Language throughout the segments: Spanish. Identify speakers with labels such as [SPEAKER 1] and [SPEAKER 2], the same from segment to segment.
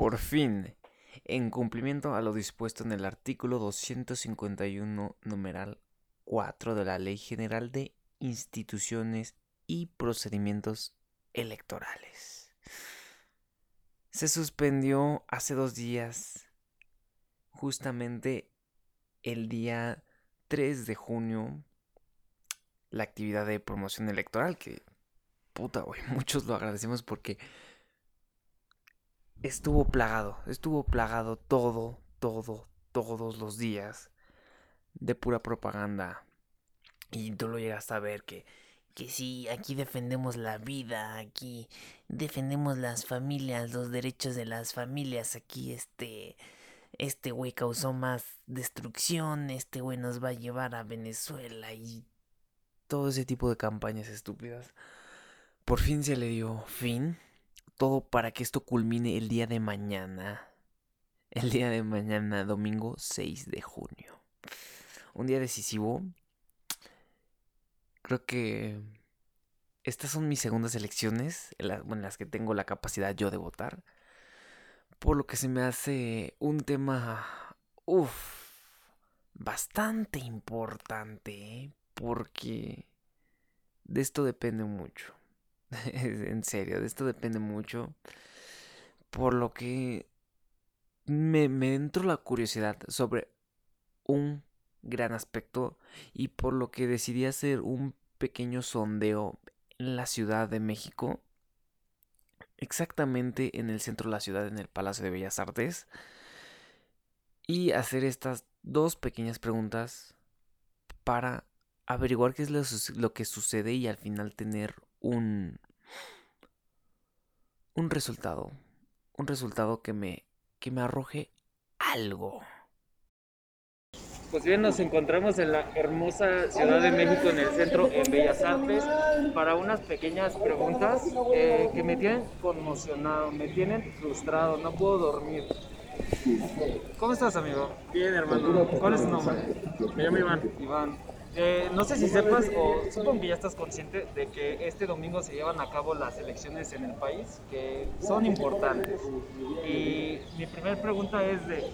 [SPEAKER 1] por fin, en cumplimiento a lo dispuesto en el artículo 251, numeral 4 de la Ley General de Instituciones y Procedimientos Electorales. Se suspendió hace dos días, justamente el día 3 de junio, la actividad de promoción electoral, que puta, güey, muchos lo agradecemos porque estuvo plagado, estuvo plagado todo, todo, todos los días de pura propaganda. Y tú lo llegas a ver que, que sí, aquí defendemos la vida, aquí defendemos las familias, los derechos de las familias, aquí este, este güey causó más destrucción, este güey nos va a llevar a Venezuela y todo ese tipo de campañas estúpidas. Por fin se le dio fin todo para que esto culmine el día de mañana. El día de mañana, domingo 6 de junio. Un día decisivo. Creo que estas son mis segundas elecciones, en las, en las que tengo la capacidad yo de votar. Por lo que se me hace un tema, uff, bastante importante, ¿eh? porque de esto depende mucho. en serio, de esto depende mucho. Por lo que me, me entró la curiosidad sobre un gran aspecto y por lo que decidí hacer un pequeño sondeo en la Ciudad de México, exactamente en el centro de la ciudad, en el Palacio de Bellas Artes, y hacer estas dos pequeñas preguntas para averiguar qué es lo, que sucede y al final tener un, un resultado. Un resultado que me, que me arroje algo.
[SPEAKER 2] Pues bien, nos encontramos en la hermosa Ciudad de México, en el centro, en Bellas Artes, para unas pequeñas preguntas eh, que me tienen conmocionado, me tienen frustrado, no puedo dormir. ¿Cómo estás, amigo?
[SPEAKER 3] Bien, hermano.
[SPEAKER 2] ¿Cuál es tu nombre?
[SPEAKER 3] Me llamo Iván.
[SPEAKER 2] Iván. Eh, no sé si sepas o supongo que ya estás consciente de que este domingo se llevan a cabo las elecciones en el país, que son importantes. Y mi primera pregunta es de,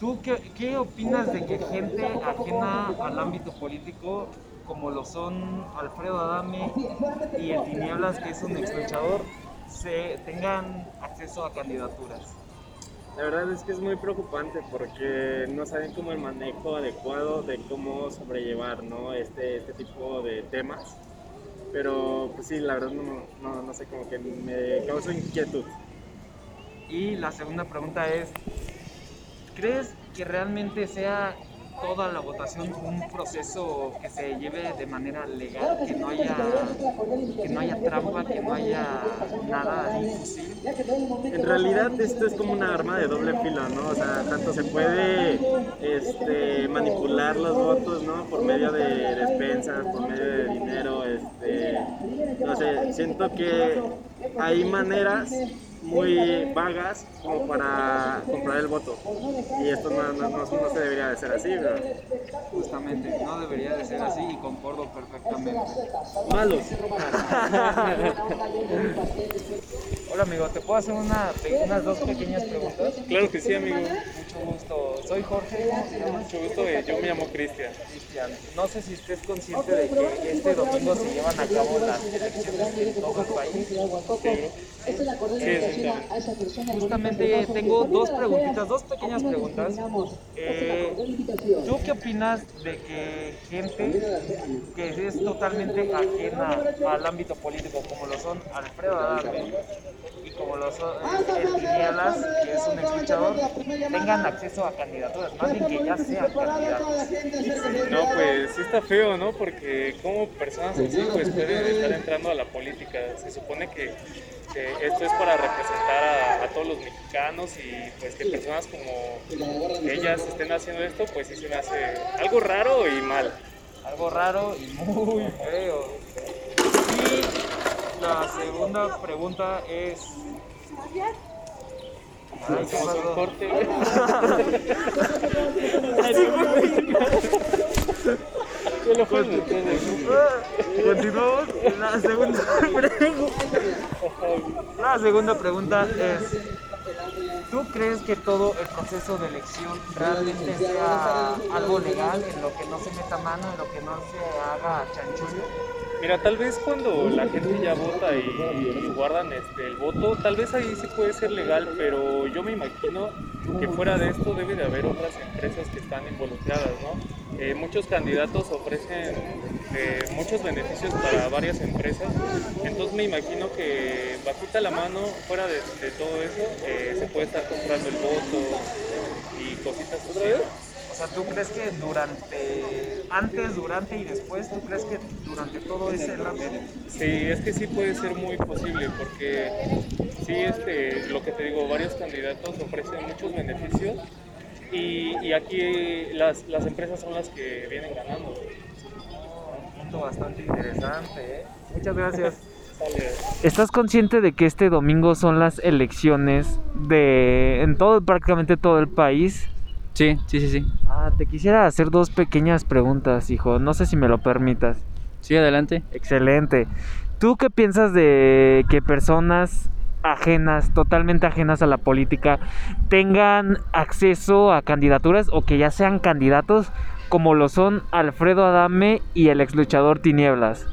[SPEAKER 2] ¿tú qué, opinas de que gente ajena al ámbito político, como lo son Alfredo Adame y el Tinieblas, que es un ex se tengan acceso a candidaturas?
[SPEAKER 3] La verdad es que es muy preocupante porque no saben cómo el manejo adecuado de cómo sobrellevar ¿no? este, este tipo de temas. Pero pues sí, la verdad no, no, no sé, como que me causa inquietud.
[SPEAKER 2] Y la segunda pregunta es, ¿crees que realmente sea toda la votación un proceso que se lleve de manera legal, que no haya, que no haya trampa, que no haya nada difícil.
[SPEAKER 3] En realidad esto es como una arma de doble filo, ¿no? O sea, tanto se puede este, manipular los votos, ¿no? Por medio de despensas, por medio de dinero, este, no sé, siento que hay maneras muy vagas como para comprar el voto. Y esto no, no, no, se debería de ser así, ¿verdad?
[SPEAKER 2] Justamente, no debería de ser así y concordo perfectamente.
[SPEAKER 3] Malos.
[SPEAKER 2] Hola amigo, ¿te puedo hacer una, unas dos pequeñas preguntas?
[SPEAKER 3] Claro que sí, amigo.
[SPEAKER 2] Soy Jorge.
[SPEAKER 3] Mucho gusto, yo me llamo Cristian.
[SPEAKER 2] Cristian, no sé si estés consciente de que este domingo se llevan a cabo las elecciones en todo el país. Justamente tengo dos preguntitas, dos pequeñas preguntas. Eh, ¿Tú qué opinas de que gente que es totalmente ajena al ámbito político, como lo son Alfredo Adame como lo son eh, que es un escuchador, tengan acceso a candidaturas, más bien que ya sean candidatos?
[SPEAKER 3] No, pues sí está feo, ¿no? Porque como personas así pues pueden estar entrando a la política. Se supone que esto es para representar a, todos los mexicanos y pues que personas como ellas estén haciendo esto, pues sí se me hace algo raro y mal.
[SPEAKER 2] Algo raro y muy feo. La segunda pregunta es...
[SPEAKER 3] Ay, ¿qué corte,
[SPEAKER 2] Continuamos. La segunda pregunta. La segunda pregunta es:
[SPEAKER 4] ¿Tú crees que todo el proceso de elección realmente sea algo legal, en lo que no se meta mano, en lo que no se haga chanchullo?
[SPEAKER 5] Mira, tal vez cuando la gente ya vota y, guardan este, el voto, tal vez ahí sí puede ser legal, pero yo me imagino que fuera de esto debe de haber otras empresas que están involucradas, ¿no? Eh, muchos candidatos ofrecen eh, muchos beneficios para varias empresas, entonces me imagino que bajita la mano, fuera de, de todo eso, eh, se puede estar comprando el voto y cositas así.
[SPEAKER 4] O sea, ¿tú crees que durante, antes, durante y después, tú crees que durante todo ese lapso?
[SPEAKER 5] Sí, es que sí puede ser muy posible porque sí, este, lo que te digo, varios candidatos ofrecen muchos beneficios y, y aquí las, las empresas son las que vienen ganando.
[SPEAKER 4] Un punto bastante interesante, ¿eh? Muchas gracias.
[SPEAKER 2] ¿Estás consciente de que este domingo son las elecciones de en todo prácticamente todo el país?
[SPEAKER 6] Sí, sí, sí, sí.
[SPEAKER 2] Ah, te quisiera hacer dos pequeñas preguntas, hijo. No sé si me lo permitas.
[SPEAKER 6] Sí, adelante.
[SPEAKER 2] Excelente. ¿Tú qué piensas de que personas ajenas, totalmente ajenas a la política, tengan acceso a candidaturas o que ya sean candidatos como lo son Alfredo Adame y el ex luchador Tinieblas?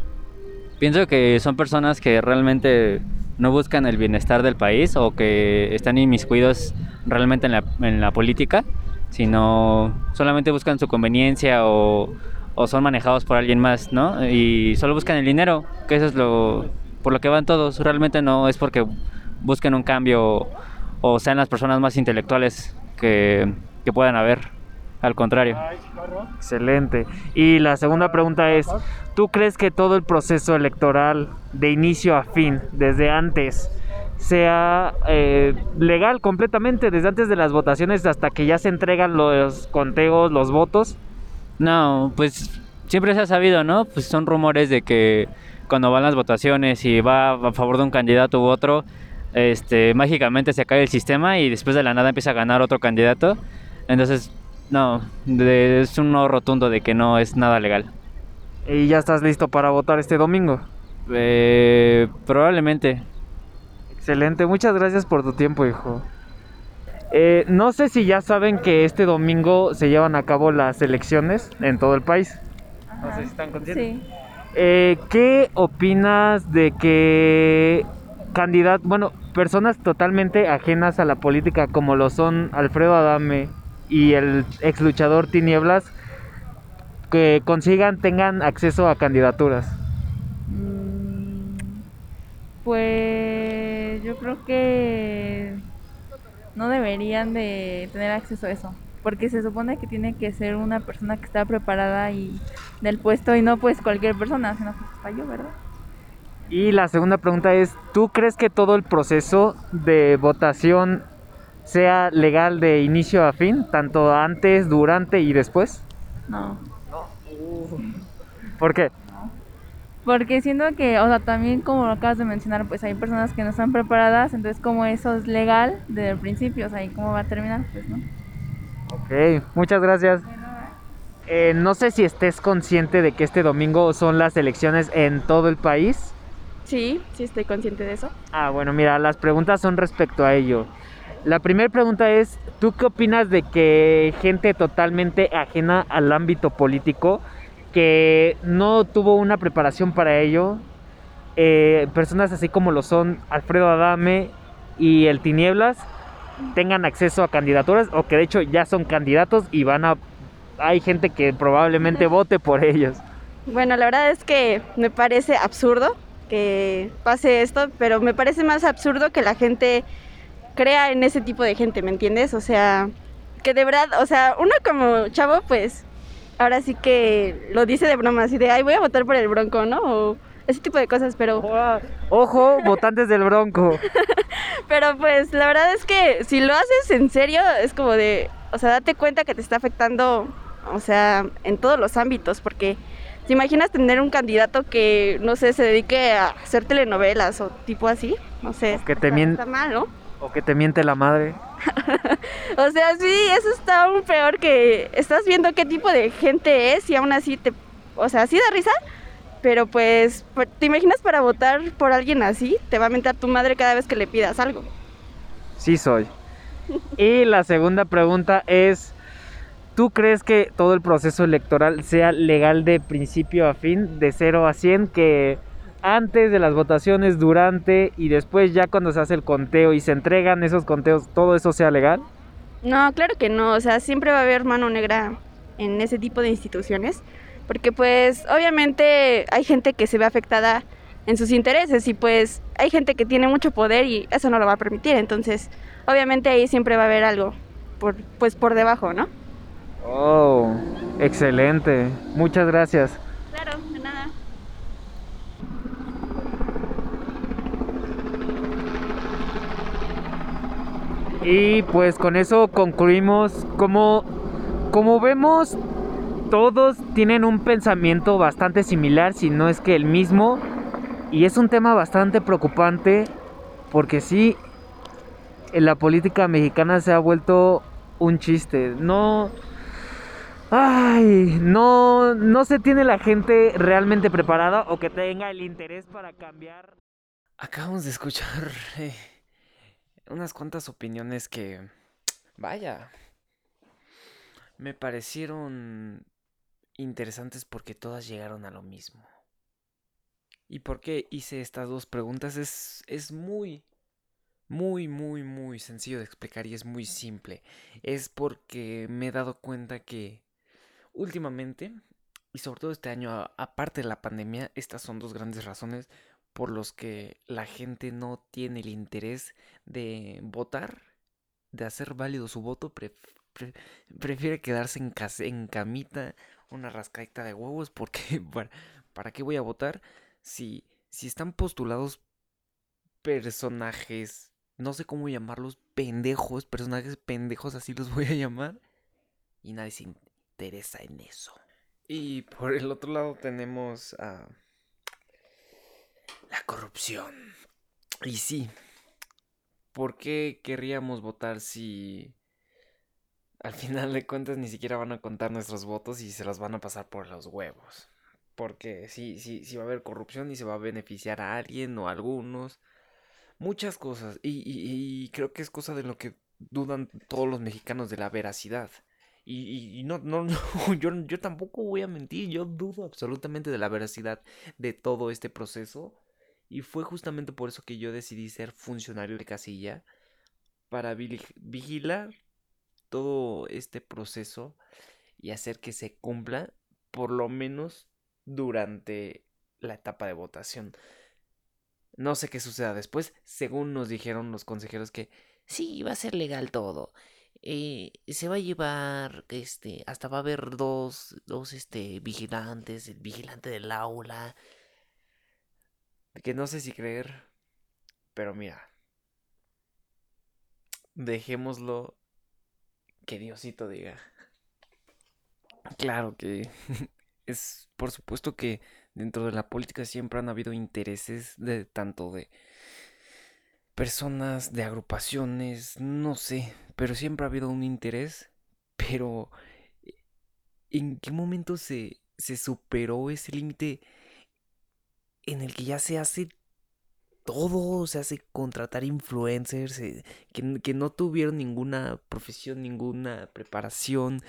[SPEAKER 6] Pienso que son personas que realmente no buscan el bienestar del país o que están inmiscuidos realmente en la, en la política, sino solamente buscan su conveniencia o, o son manejados por alguien más, ¿no? Y solo buscan el dinero, que eso es lo por lo que van todos. Realmente no es porque busquen un cambio o sean las personas más intelectuales que, que puedan haber. Al contrario.
[SPEAKER 2] Excelente. Y la segunda pregunta es, ¿tú crees que todo el proceso electoral de inicio a fin, desde antes, sea eh, legal completamente, desde antes de las votaciones hasta que ya se entregan los conteos, los votos?
[SPEAKER 6] No, pues siempre se ha sabido, ¿no? Pues son rumores de que cuando van las votaciones y va a favor de un candidato u otro, este, mágicamente se cae el sistema y después de la nada empieza a ganar otro candidato. Entonces, no, de- es un no rotundo de que no es nada legal.
[SPEAKER 2] ¿Y ya estás listo para votar este domingo?
[SPEAKER 6] Eh, probablemente.
[SPEAKER 2] Excelente, muchas gracias por tu tiempo, hijo. Eh, no sé si ya saben que este domingo se llevan a cabo las elecciones en todo el país.
[SPEAKER 4] No sé si están conscientes.
[SPEAKER 7] Sí.
[SPEAKER 2] Eh, ¿Qué opinas de que candidatos, bueno, personas totalmente ajenas a la política como lo son Alfredo Adame y el ex luchador Tinieblas, que consigan, tengan acceso a candidaturas?
[SPEAKER 7] Mm, Pues yo creo que no deberían de tener acceso a eso, porque se supone que tiene que ser una persona que está preparada y del puesto y no pues cualquier persona, sino pues falló, ¿verdad?
[SPEAKER 2] Y la segunda pregunta es, ¿tú crees que todo el proceso de votación sea legal de inicio a fin, tanto antes, durante y después?
[SPEAKER 7] No.
[SPEAKER 2] ¿Por qué?
[SPEAKER 7] Porque siento que, o sea, también como lo acabas de mencionar, pues hay personas que no están preparadas, entonces como eso es legal desde el principio, o sea, ¿y cómo va a terminar? Pues no.
[SPEAKER 2] Ok, muchas gracias. Eh, no sé si estés consciente de que este domingo son las elecciones en todo el país.
[SPEAKER 8] Sí, sí estoy consciente de eso.
[SPEAKER 2] Ah, bueno, mira, las preguntas son respecto a ello. La primera pregunta es, ¿tú qué opinas de que gente totalmente ajena al ámbito político, que no tuvo una preparación para ello, eh, personas así como lo son Alfredo Adame y el Tinieblas, tengan acceso a candidaturas o que de hecho ya son candidatos y van a... Hay gente que probablemente vote por ellos.
[SPEAKER 8] Bueno, la verdad es que me parece absurdo que pase esto, pero me parece más absurdo que la gente crea en ese tipo de gente, ¿me entiendes? O sea, que de verdad, o sea, uno como chavo, pues, ahora sí que lo dice de broma, así de, ay, voy a votar por el Bronco, ¿no? O ese tipo de cosas, pero...
[SPEAKER 2] Ojo, votantes del Bronco.
[SPEAKER 8] Pero pues la verdad es que si lo haces en serio, es como de, o sea, date cuenta que te está afectando, o sea, en todos los ámbitos, porque ¿te imaginas tener un candidato que, no sé, se dedique a hacer telenovelas o tipo así? No sé.
[SPEAKER 2] O que mien-
[SPEAKER 8] está mal, ¿no?
[SPEAKER 2] O que te miente la madre.
[SPEAKER 8] O sea, sí, eso está aún peor que estás viendo qué tipo de gente es y aún así te, o sea, sí da risa, pero pues, pues, ¿te imaginas para votar por alguien así? Te va a mentar tu madre cada vez que le pidas algo.
[SPEAKER 2] Sí soy. Y la segunda pregunta es, ¿tú crees que todo el proceso electoral sea legal de principio a fin, de 0 a 100, que antes de las votaciones, durante y después ya cuando se hace el conteo y se entregan esos conteos, todo eso sea legal?
[SPEAKER 8] No, claro que no, o sea, siempre va a haber mano negra en ese tipo de instituciones, porque pues obviamente hay gente que se ve afectada en sus intereses y pues hay gente que tiene mucho poder y eso no lo va a permitir, entonces obviamente ahí siempre va a haber algo por, pues por debajo, ¿no?
[SPEAKER 2] Oh, excelente. Muchas gracias.
[SPEAKER 8] Claro, de nada.
[SPEAKER 2] Y pues con eso concluimos. Como, como vemos, todos tienen un pensamiento bastante similar, si no es que el mismo. Y es un tema bastante preocupante porque sí, en la política mexicana se ha vuelto un chiste. No... Ay, no, no se tiene la gente realmente preparada o que tenga el interés para cambiar.
[SPEAKER 1] Acabamos de escuchar eh, unas cuantas opiniones que, vaya, me parecieron interesantes porque todas llegaron a lo mismo. ¿Y por qué hice estas dos preguntas? Es, es muy, muy, muy, muy sencillo de explicar y es muy simple. Es porque me he dado cuenta que últimamente, y sobre todo este año, aparte de la pandemia, estas son dos grandes razones por los que la gente no tiene el interés de votar, de hacer válido su voto, pref- pre- prefiere quedarse en, en camita, una rascadita de huevos, porque para, ¿para qué voy a votar si, si están postulados personajes, no sé cómo llamarlos, pendejos, personajes pendejos, así los voy a llamar, y nadie se interesa en eso. Y por el otro lado tenemos a la corrupción. Y sí, ¿por qué querríamos votar si al final de cuentas ni siquiera van a contar nuestros votos y se los van a pasar por los huevos? Porque sí, sí, sí va a haber corrupción y se va a beneficiar a alguien o a algunos. Muchas cosas. Y, creo que es cosa de lo que dudan todos los mexicanos de la veracidad. Y no, no, no, yo, yo tampoco voy a mentir, yo dudo absolutamente de la veracidad de todo este proceso. Y fue justamente por eso que yo decidí ser funcionario de casilla para vigilar todo este proceso y hacer que se cumpla por lo menos durante la etapa de votación. No sé qué suceda después, según nos dijeron los consejeros que sí, va a ser legal todo. Eh, se va a llevar, este, hasta va a haber dos, dos, este, vigilantes, el vigilante del aula, que no sé si creer, pero mira, dejémoslo que Diosito diga. Claro que es por supuesto que dentro de la política siempre han habido intereses de tanto de personas, de agrupaciones, no sé, pero siempre ha habido un interés, pero ¿en qué momento se, se superó ese límite en el que ya se hace todo, se hace contratar influencers eh, que, que no tuvieron ninguna profesión, ninguna preparación,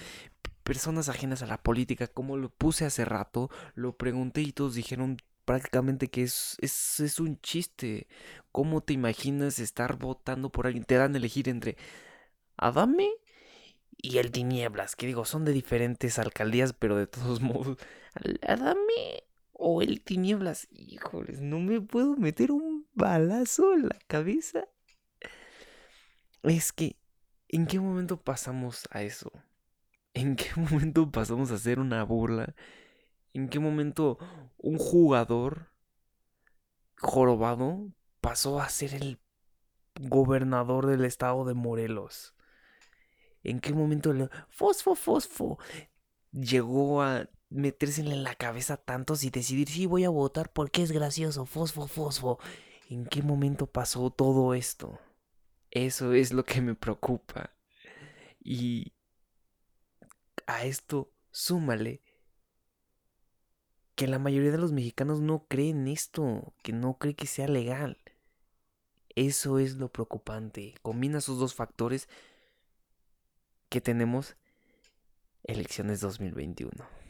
[SPEAKER 1] personas ajenas a la política, como lo puse hace rato, lo pregunté y todos dijeron prácticamente que es, es, es un chiste. ¿Cómo te imaginas estar votando por alguien? Te dan a elegir entre Adame y el Tinieblas, que digo, son de diferentes alcaldías, pero de todos modos, Adame o el Tinieblas, híjoles, no me puedo meter un balazo en la cabeza. Es que, ¿en qué momento pasamos a eso? ¿En qué momento pasamos a hacer una burla? ¿En qué momento un jugador jorobado pasó a ser el gobernador del estado de Morelos? ¿En qué momento el fosfo, fosfo llegó a meterse en la cabeza tantos y decidir si voy a votar porque es gracioso, fosfo, fosfo? ¿En qué momento pasó todo esto? Eso es lo que me preocupa. Y a esto súmale que la mayoría de los mexicanos no creen esto, que no cree que sea legal. Eso es lo preocupante. Combina esos dos factores que tenemos elecciones 2021.